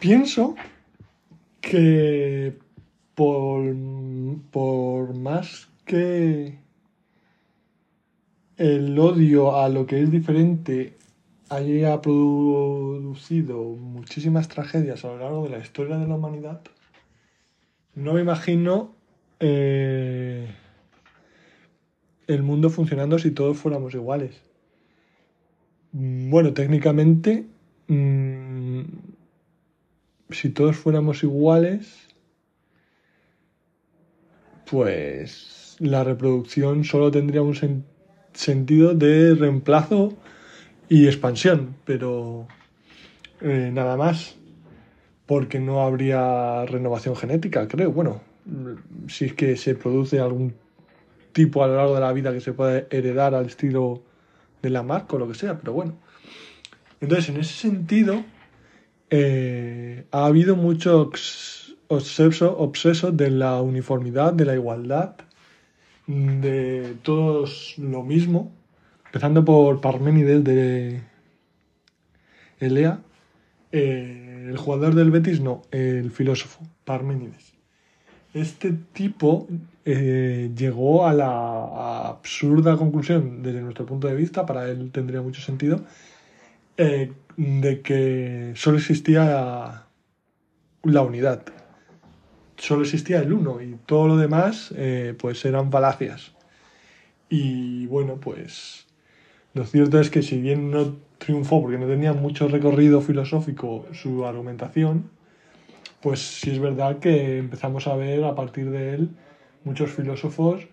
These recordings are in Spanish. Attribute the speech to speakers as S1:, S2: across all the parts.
S1: Pienso que por, por más que el odio a lo que es diferente haya producido muchísimas tragedias a lo largo de la historia de la humanidad, no me imagino eh, el mundo funcionando si todos fuéramos iguales. Bueno, técnicamente, mm, si todos fuéramos iguales, pues la reproducción solo tendría un sentido de reemplazo y expansión, pero eh, nada más, porque no habría renovación genética, creo. Bueno, si es que se produce algún tipo a lo largo de la vida que se puede heredar al estilo de la marca o lo que sea, pero bueno. Entonces, en ese sentido, eh, ha habido mucho obseso, de la uniformidad, de la igualdad, de todos lo mismo, empezando por Parménides de Elea, eh, el jugador del Betis, no, el filósofo, Parménides. Este tipo eh, llegó a la absurda conclusión, desde nuestro punto de vista, para él tendría mucho sentido, eh, de que solo existía la unidad, solo existía el uno y todo lo demás pues eran falacias. Y bueno, pues lo cierto es que si bien no triunfó porque no tenía mucho recorrido filosófico su argumentación, pues sí es verdad que empezamos a ver a partir de él muchos filósofos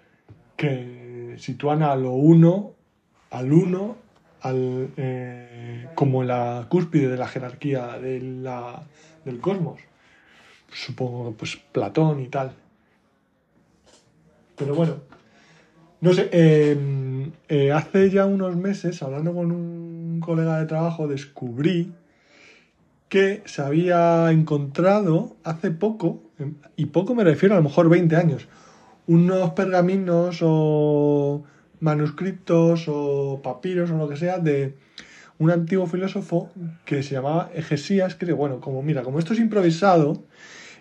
S1: que sitúan a lo uno, al uno, al, eh, como la cúspide de la jerarquía de la, del cosmos. Supongo, pues Platón y tal. Pero bueno, no sé, em, eh, hace ya unos meses, hablando con un colega de trabajo, descubrí que se había encontrado hace poco, em, y poco me refiero a lo mejor 20 años, unos pergaminos o manuscritos o papiros o lo que sea de un antiguo filósofo que se llamaba Egesías, que bueno, como mira, como esto es improvisado,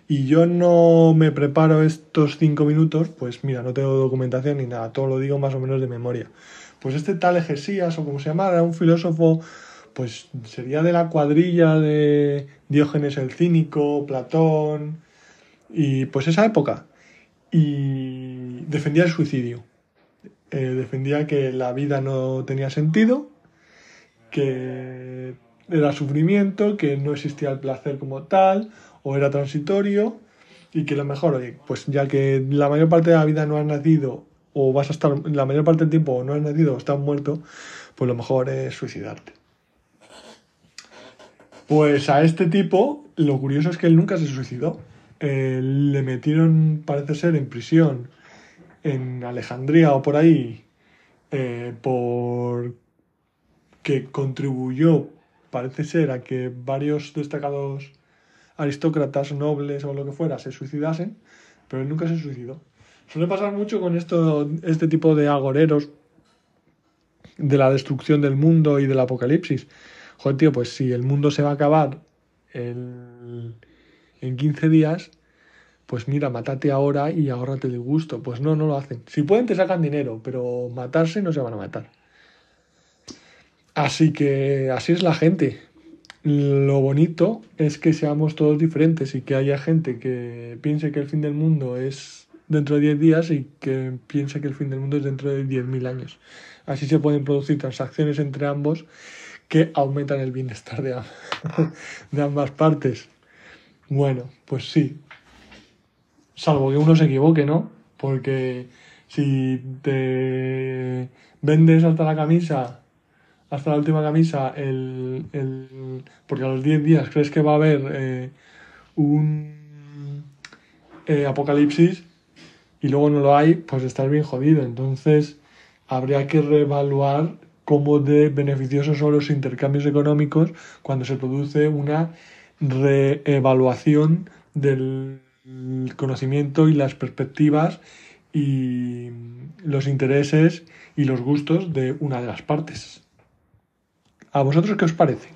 S1: y yo no me preparo estos cinco minutos, pues mira, no tengo documentación ni nada, todo lo digo más o menos de memoria. Pues este tal Egesías, o como se llama, era un filósofo, pues sería de la cuadrilla de Diógenes el Cínico, Platón, y pues esa época. Y defendía el suicidio. Eh, defendía que la vida no tenía sentido, que era sufrimiento, que no existía el placer como tal, o era transitorio y que lo mejor, oye, pues ya que la mayor parte de la vida no has nacido o vas a estar la mayor parte del tiempo no has nacido o estás muerto, pues lo mejor es suicidarte. Pues a este tipo, lo curioso es que él nunca se suicidó. le metieron, parece ser, en prisión en Alejandría o por ahí, eh, por que contribuyó, parece ser, a que varios destacados aristócratas, nobles o lo que fuera se suicidasen, pero él nunca se suicidó. Suele pasar mucho con esto, este tipo de agoreros de la destrucción del mundo y del apocalipsis. Joder, tío, pues si el mundo se va a acabar en 15 días, pues mira, matate ahora y ahórrate el gusto. Pues no, no lo hacen. Si pueden, te sacan dinero, pero matarse no se van a matar. Así que así es la gente lo bonito es que seamos todos diferentes y que haya gente que piense que el fin del mundo es dentro de 10 días y que piense que el fin del mundo es dentro de 10.000 años. Así se pueden producir transacciones entre ambos que aumentan el bienestar de, de ambas partes. Bueno, pues sí. Salvo que uno se equivoque, ¿no? Porque si te vendes hasta la camisa hasta la última camisa, el, el, porque a los 10 días crees que va a haber eh, un eh, apocalipsis y luego no lo hay, pues estás bien jodido. Entonces habría que reevaluar cómo de beneficiosos son los intercambios económicos cuando se produce una reevaluación del conocimiento y las perspectivas y los intereses y los gustos de una de las partes. ¿A vosotros qué os parece?